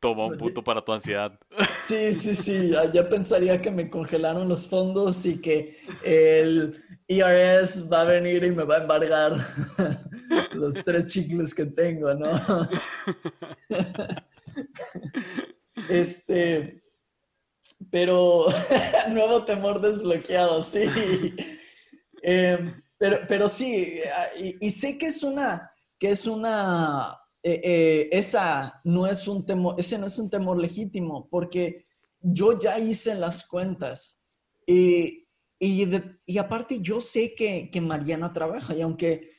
Toma un punto para tu ansiedad. [LAUGHS] Sí, sí, sí. Ya pensaría que me congelaron los fondos y que el ERS va a venir y me va a embargar [LAUGHS] los tres chicles que tengo, ¿no? [LAUGHS] Este, pero nuevo temor desbloqueado, sí. Eh, pero, pero sí, y, sé que es una, que es una, eh, eh, esa no es un temor, ese no es un temor legítimo, porque yo ya hice las cuentas y, y, y aparte yo sé que, que, Mariana trabaja y aunque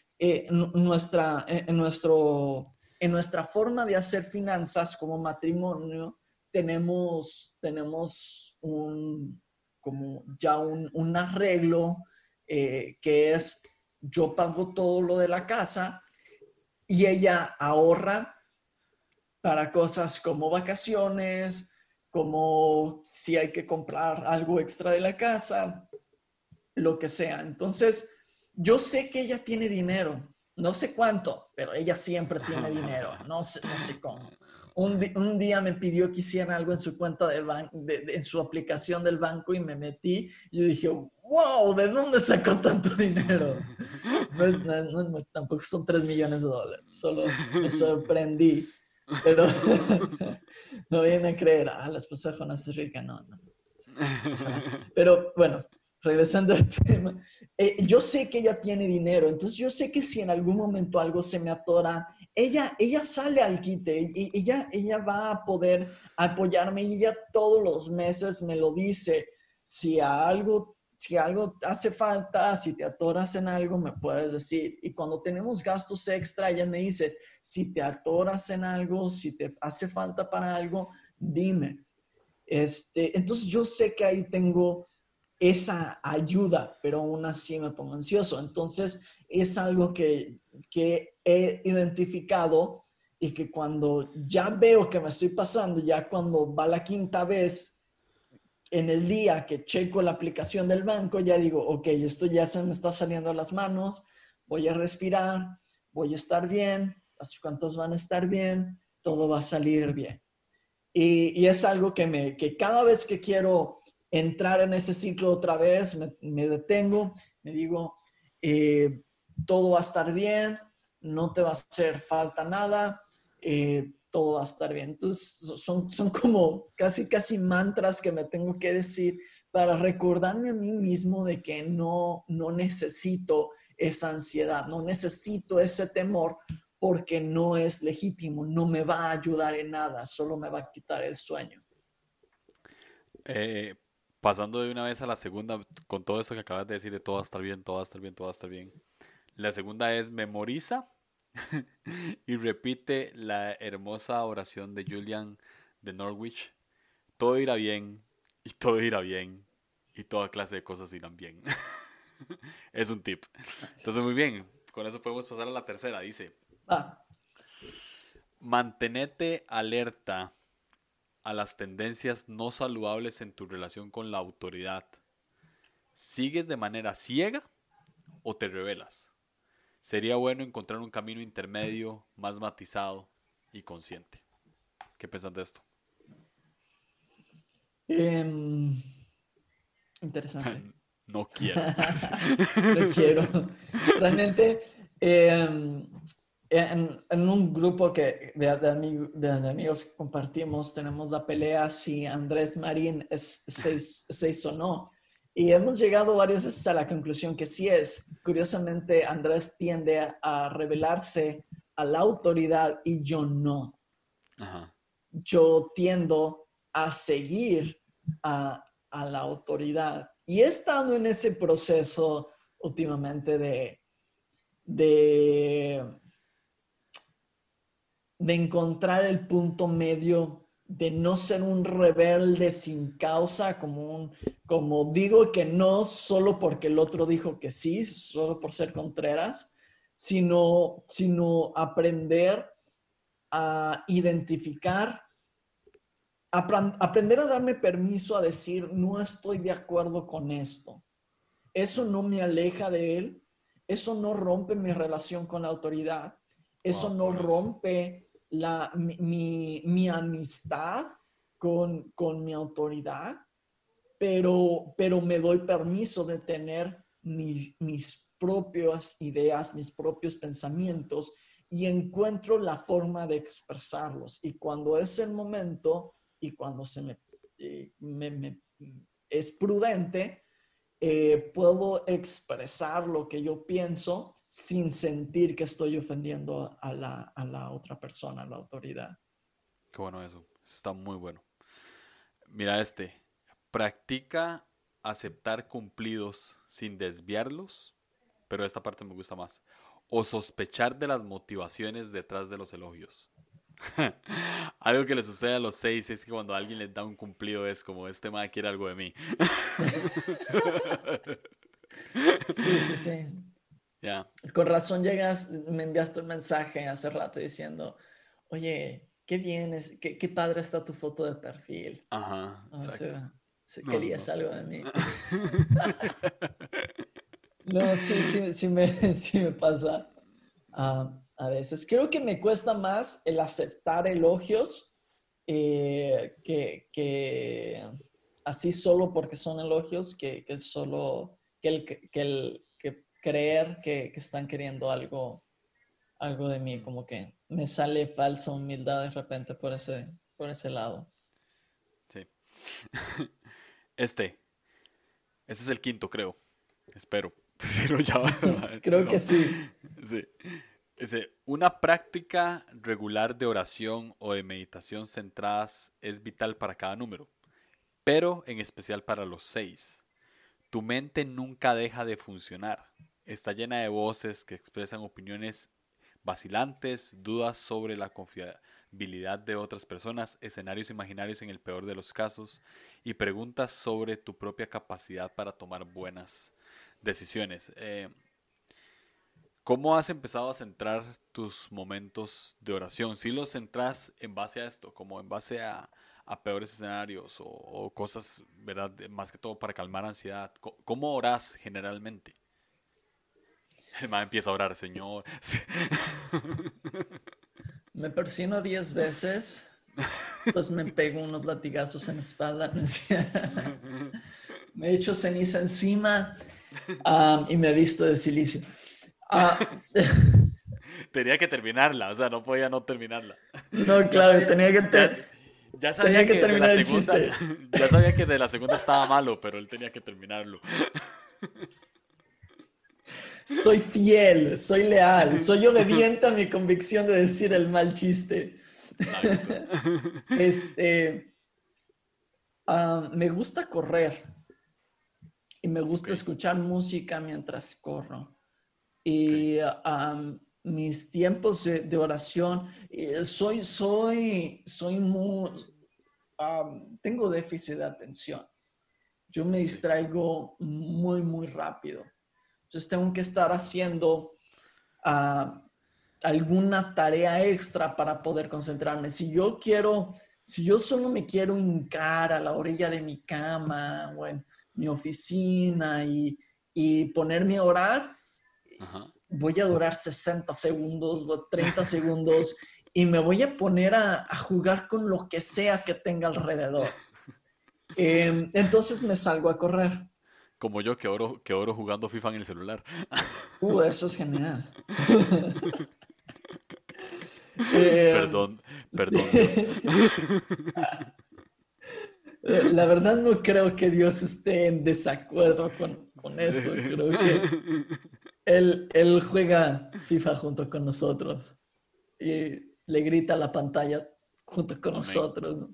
nuestra, en, nuestro, en nuestra forma de hacer finanzas como matrimonio, tenemos, tenemos un, como ya un, un arreglo eh, que es yo pago todo lo de la casa y ella ahorra para cosas como vacaciones, como si hay que comprar algo extra de la casa, lo que sea. Entonces, yo sé que ella tiene dinero, no sé cuánto, pero ella siempre tiene [LAUGHS] dinero, no sé, no sé cómo un, día me pidió que hiciera algo en su cuenta de banco, en su aplicación del banco y me metí y dije, wow, ¿de dónde sacó tanto dinero? [LAUGHS] tampoco son 3 millones de dólares, solo me sorprendí. Pero [LAUGHS] no viene a creer, ah, la esposa de Jonas es rica, no, no. [LAUGHS] Pero bueno, regresando al tema, eh, yo sé que ella tiene dinero, entonces yo sé que si en algún momento algo se me atora ella, ella sale al quite y ella, ella va a poder apoyarme y ella todos los meses me lo dice. Si algo, si algo hace falta, si te atoras en algo, me puedes decir. Y cuando tenemos gastos extra, ella me dice, si te atoras en algo, si te hace falta para algo, dime. Este, entonces yo sé que ahí tengo esa ayuda, pero aún así me pongo ansioso. Entonces es algo que, que he identificado y que cuando ya veo que me estoy pasando, ya cuando va la quinta vez en el día que checo la aplicación del banco, ya digo, ok, esto ya se me está saliendo a las manos, voy a respirar, voy a estar bien, las cuentas van a estar bien, todo va a salir bien. Y, y es algo que, me, que cada vez que quiero entrar en ese ciclo otra vez, me, me detengo, me digo, eh, todo va a estar bien, no te va a hacer falta nada, eh, todo va a estar bien. Entonces, son, son como casi, casi mantras que me tengo que decir para recordarme a mí mismo de que no, no necesito esa ansiedad, no necesito ese temor porque no es legítimo, no me va a ayudar en nada, solo me va a quitar el sueño. Eh, pasando de una vez a la segunda, con todo esto que acabas de decir de todo va estar bien, todo va estar bien, todo va estar bien. La segunda es memoriza [LAUGHS] y repite la hermosa oración de Julian de Norwich. Todo irá bien y todo irá bien y toda clase de cosas irán bien. [LAUGHS] es un tip. Entonces, muy bien. Con eso podemos pasar a la tercera. Dice, ah. mantenete alerta a las tendencias no saludables en tu relación con la autoridad. ¿Sigues de manera ciega o te revelas? Sería bueno encontrar un camino intermedio, más matizado y consciente. ¿Qué piensas de esto? Em, interesante. [LAUGHS] no quiero. [LAUGHS] no quiero. Realmente, em, en, un grupo que, de, de, amigos que compartimos, tenemos la pelea si Andrés Marín es seis, seis o no. Y hemos llegado varias veces a la conclusión que sí es. Curiosamente, Andrés tiende a revelarse a la autoridad y yo no. Yo tiendo a seguir a, la autoridad. Y he estado en ese proceso últimamente de, de, de encontrar el punto medio de no ser un rebelde sin causa, como un, como digo que no solo porque el otro dijo que sí, solo por ser contreras, sino, sino aprender a identificar, aprender a darme permiso a decir, no estoy de acuerdo con esto. Eso no me aleja de él, eso no rompe mi relación con la autoridad, eso no rompe mi, mi, amistad con, mi autoridad, pero, me doy permiso de tener mis propias ideas, mis propios pensamientos y encuentro la forma de expresarlos. Y cuando es el momento y cuando se me, eh, es prudente, eh, puedo expresar lo que yo pienso sin sentir que estoy ofendiendo a la, a la otra persona, a la autoridad. Qué bueno eso. Está muy bueno. Mira este. Practica aceptar cumplidos sin desviarlos, pero esta parte me gusta más. O sospechar de las motivaciones detrás de los elogios. [LAUGHS] algo que le sucede a los seis es que cuando alguien les da un cumplido es como este madre quiere algo de mí. [LAUGHS] sí, sí, sí. Ya. Con razón llegas, me enviaste un mensaje hace rato diciendo, oye, qué bien, es, qué, qué padre está tu foto de perfil. Ajá. O sea, querías algo de mí. [LAUGHS] no, sí, sí, sí me, [LAUGHS] sí me pasa. Ah, a veces. Creo que me cuesta más el aceptar elogios eh, que, así solo porque son elogios, que, que solo que el, que el que creer que, están queriendo algo, algo de mí, como que me sale falsa humildad de repente por ese, por ese lado. Sí. [LAUGHS] Este. Ese es el quinto, creo. Espero. [LAUGHS] [LAUGHS] creo que sí. Sí. Dice, una práctica regular de oración o de meditación centradas es vital para cada número, pero en especial para los seis. Tu mente nunca deja de funcionar. Está llena de voces que expresan opiniones vacilantes, dudas sobre la confiabilidad de otras personas, escenarios imaginarios en el peor de los casos y preguntas sobre tu propia capacidad para tomar buenas decisiones. Eh, ¿Cómo has empezado a centrar tus momentos de oración? Si los centras en base a esto, como en base a, peores escenarios o, cosas, ¿verdad? Más que todo para calmar ansiedad. ¿Cómo oras generalmente? El man empieza a orar, Señor. [LAUGHS] Me persino diez veces, pues me pego unos latigazos en la espalda. me echo ceniza encima ah, y me visto de silicio. Ah. tenía que terminarla, o sea, no podía no terminarla. No, claro, tenía que, ya, sabía que, terminar de la segunda, [LAUGHS] Ya sabía que de la segunda estaba malo, pero él tenía que terminarlo. Soy fiel, soy leal, soy obediente a mi convicción de decir el mal chiste. Este, ah, me gusta correr y me gusta escuchar música mientras corro. Y mis tiempos de, oración, eh, soy, soy, soy muy, tengo déficit de atención. Yo me distraigo muy, muy rápido. Entonces tengo que estar haciendo alguna tarea extra para poder concentrarme. Si yo quiero, si yo solo me quiero hincar a la orilla de mi cama o en mi oficina y, y ponerme a orar, voy a durar 60 segundos o 30 [LAUGHS] segundos y me voy a poner a, jugar con lo que sea que tenga alrededor. [LAUGHS] Em, entonces me salgo a correr. Como yo que oro, que oro jugando FIFA en el celular. Uh, eso es genial. [LAUGHS] Perdón, perdón. [LAUGHS] La verdad no creo que Dios esté en desacuerdo con, con eso. Creo que él, juega FIFA junto con nosotros y le grita a la pantalla junto con nosotros.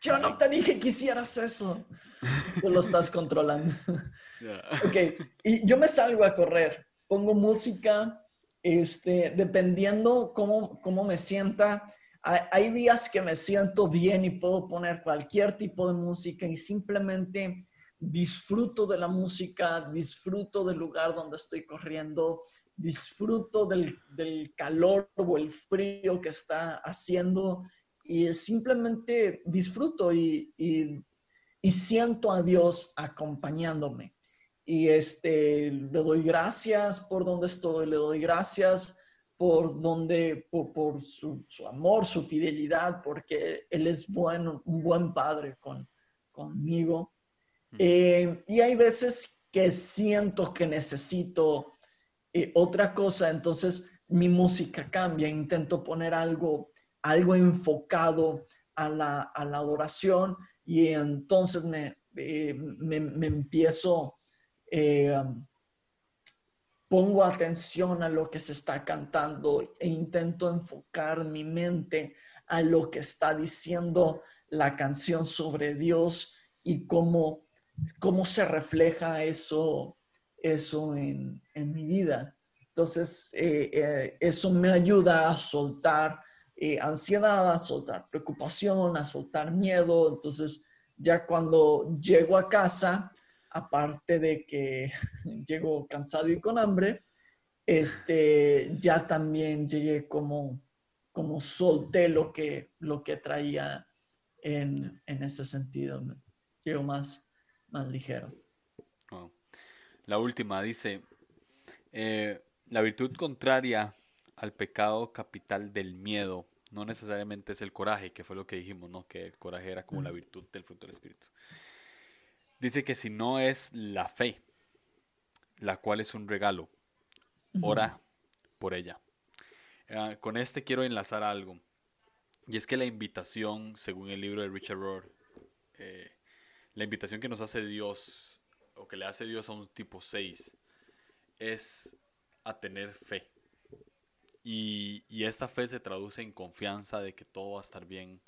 Yo no te dije que hicieras eso. Tú lo estás controlando. Ok, y yo me salgo a correr, pongo música, este, dependiendo cómo, cómo me sienta. Hay, hay días que me siento bien y puedo poner cualquier tipo de música y simplemente disfruto de la música, disfruto del lugar donde estoy corriendo, disfruto del, calor o el frío que está haciendo y simplemente disfruto y, siento a Dios acompañándome. Y este, le doy gracias por donde estoy, le doy gracias por donde, por, su, amor, su fidelidad, porque Él es bueno, un buen padre con, conmigo. Eh, y hay veces que siento que necesito eh, otra cosa, entonces mi música cambia, intento poner algo, algo enfocado a la, a la adoración y entonces me, eh, me, empiezo eh, um, pongo atención a lo que se está cantando e intento enfocar mi mente a lo que está diciendo la canción sobre Dios y cómo, cómo se refleja eso, eso en, mi vida. Entonces, eh, eh, eso me ayuda a soltar eh, ansiedad, a soltar preocupación, a soltar miedo. Entonces, ya cuando llego a casa, aparte de que [LAUGHS] llego cansado y con hambre, este, ya también llegué como, como solté lo que, lo que traía en, ese sentido. Llego más, más ligero. La última dice, eh, la virtud contraria al pecado capital del miedo no necesariamente es el coraje, que fue lo que dijimos, ¿no? Que el coraje era como la virtud del fruto del Espíritu. Dice que si no es la fe, la cual es un regalo, ora por ella. Ah, con este quiero enlazar algo. Y es que la invitación, según el libro de Richard Rohr, eh, la invitación que nos hace Dios, o que le hace Dios a un tipo 6, es a tener fe. Y, esta fe se traduce en confianza de que todo va a estar bien,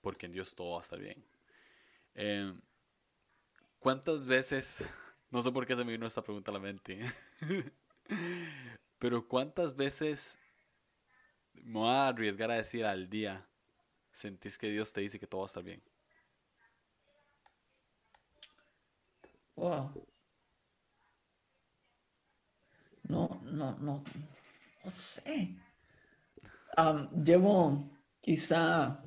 porque en Dios todo va a estar bien. Em, ¿Cuántas veces, [LAUGHS] no sé por qué se me vino esta pregunta a la mente, [LAUGHS] pero cuántas veces me voy a arriesgar a decir al día, sentís que Dios te dice que todo va a estar bien? Wow. No, no, no, no sé. llevo quizá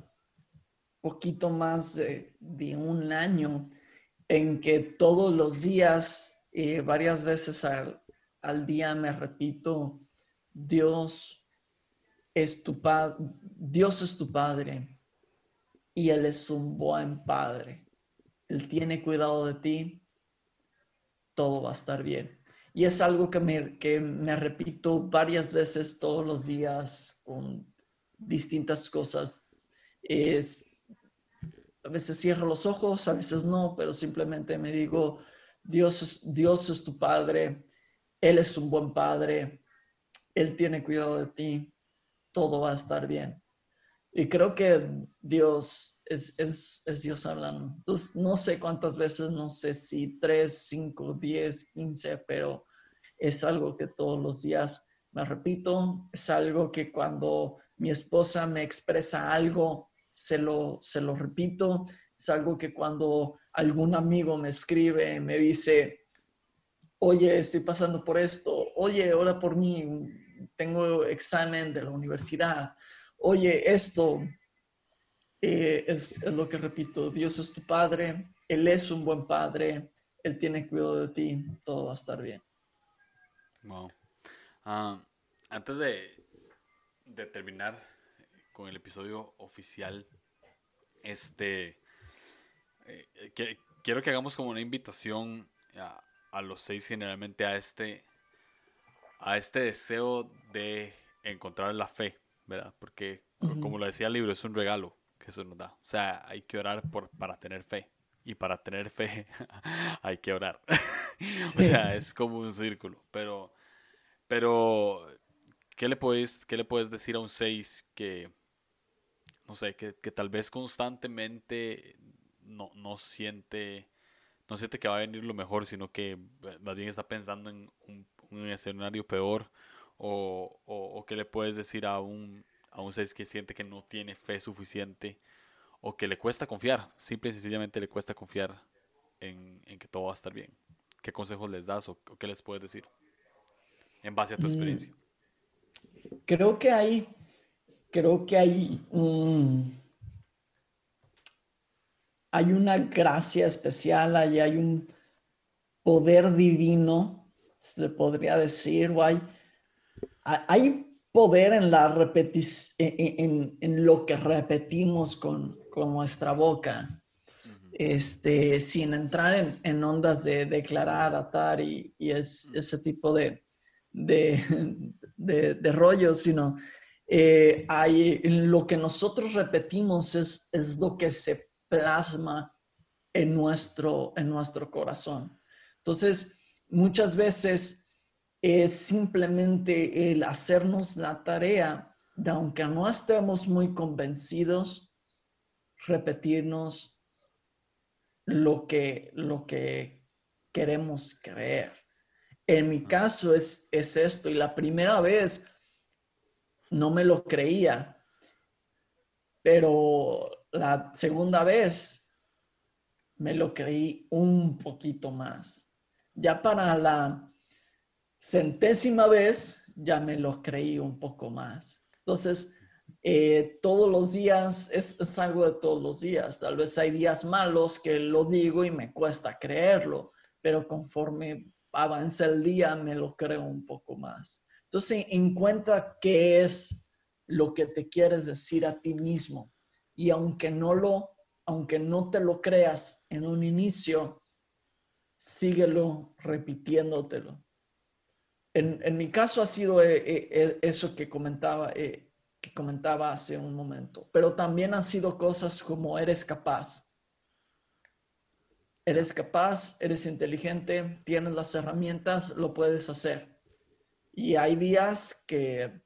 poquito más de, un año en que todos los días, eh, varias veces al, al, día me repito, Dios es tu padre, Dios es tu padre y Él es un buen padre. Él tiene cuidado de ti, todo va a estar bien. Y es algo que me, que me repito varias veces todos los días con distintas cosas. Es, a veces cierro los ojos, a veces no, pero simplemente me digo, Dios Dios es tu Padre, Él es un buen Padre, Él tiene cuidado de ti, todo va a estar bien. Y creo que Dios es, es, es, Dios hablando. Entonces, no sé cuántas veces, no sé si tres, cinco, diez, quince, pero es algo que todos los días me repito, es algo que cuando mi esposa me expresa algo, se lo, se lo repito, es algo que cuando algún amigo me escribe, me dice, oye, estoy pasando por esto, oye, ora por mí, tengo examen de la universidad, oye, esto eh, es, lo que repito, Dios es tu Padre, Él es un buen Padre, Él tiene cuidado de ti, todo va a estar bien. Wow. Ah, antes de, terminar con el episodio oficial, este, eh, quiero que hagamos como una invitación a, los seis generalmente a este, a este deseo de encontrar la fe, ¿verdad? Porque, como lo decía el libro, es un regalo que se nos da. O sea, hay que orar por, para tener fe. Y para tener fe [LAUGHS] hay que orar. [LAUGHS] o sea, es como un círculo. Pero pero, ¿qué le puedes, qué le puedes decir a un 6 que, no sé, que, tal vez constantemente no, no, siente, no siente que va a venir lo mejor, sino que eh, más bien está pensando en un, escenario peor? O, o, qué le puedes decir a un, a un 6 que siente que no tiene fe suficiente o que le cuesta confiar, simple y sencillamente le cuesta confiar en, que todo va a estar bien? ¿Qué consejos les das o qué les puedes decir? en base a tu mm. experiencia? Creo que hay, creo que hay hay una gracia especial, hay un poder divino, se podría decir, o hay, hay poder en la repetición, en, en, lo que repetimos con, con nuestra boca. Este, sin entrar en, en, ondas de declarar, atar y, y es, ese tipo de, de, de, rollo, sino eh, hay, lo que nosotros repetimos es, es lo que se plasma en nuestro, en nuestro corazón. Entonces, muchas veces es simplemente el hacernos la tarea de aunque no estemos muy convencidos, repetirnos lo que, lo que queremos creer. En mi caso es, es esto, y la primera vez no me lo creía, pero la segunda vez me lo creí un poquito más. Ya para la centésima vez ya me lo creí un poco más. Entonces, eh, todos los días es, es, algo de todos los días. Tal vez hay días malos que lo digo y me cuesta creerlo, pero conforme avanza el día me lo creo un poco más. Entonces, encuentra qué es lo que te quieres decir a ti mismo. Y aunque no lo, aunque no te lo creas en un inicio, síguelo repitiéndotelo. En, en mi caso ha sido eh, eh, eso que comentaba, eh, que comentaba hace un momento, pero también han sido cosas como eres capaz. Eres capaz, eres inteligente, tienes las herramientas, lo puedes hacer. Y hay días que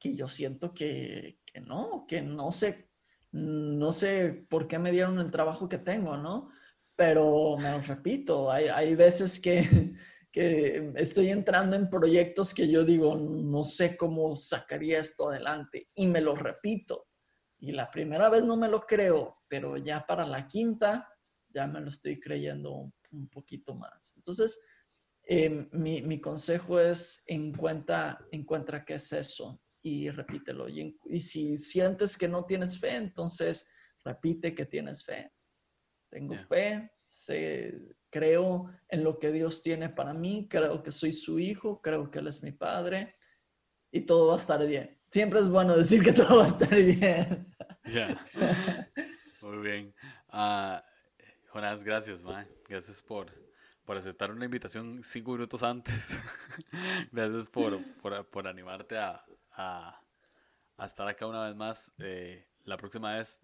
que yo siento que, no, que no sé, no sé por qué me dieron el trabajo que tengo, ¿no? Pero me lo repito, hay, hay veces que, que estoy entrando en proyectos que yo digo, no sé cómo sacaría esto adelante y me lo repito. Y la primera vez no me lo creo, pero ya para la quinta ya me lo estoy creyendo un, poquito más. Entonces, eh, mi, mi, consejo es encuentra, encuentra qué es eso y repítelo. Y, si sientes que no tienes fe, entonces repite que tienes fe. Tengo fe, sé, creo en lo que Dios tiene para mí, creo que soy su hijo, creo que Él es mi padre y todo va a estar bien. Siempre es bueno [LAUGHS] decir que todo va a estar bien. [LAUGHS] Muy bien. Uh, Jonás, gracias, man. Gracias por, por aceptar una invitación cinco minutos antes. [LAUGHS] gracias por, por, por animarte a, a, estar acá una vez más. Eh, la próxima vez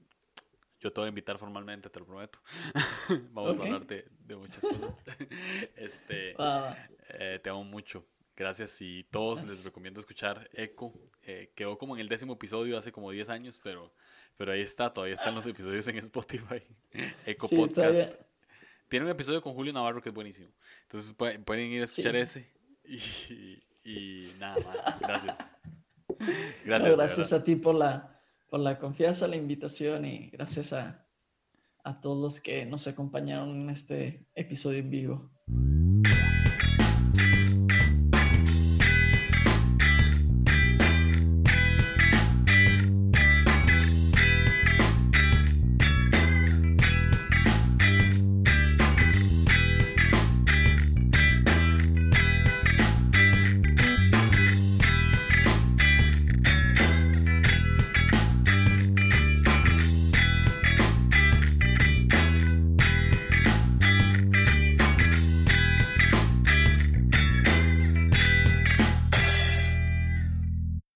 yo te voy a invitar formalmente, te lo prometo. [LAUGHS] Vamos a hablar de, muchas cosas. [LAUGHS] este, eh, te amo mucho. Gracias y todos les recomiendo escuchar Echo. Eh, quedó como en el décimo episodio hace como 10 años, pero, pero ahí está, todavía están los episodios en [LAUGHS] Spotify. Echo Podcast. Tiene un episodio con Julio Navarro que es buenísimo. Entonces pueden, ir a escuchar ese. Y, y nada, más. gracias. Gracias. gracias a ti por la, por la confianza, la invitación y gracias a, a todos los que nos acompañaron en este episodio en vivo.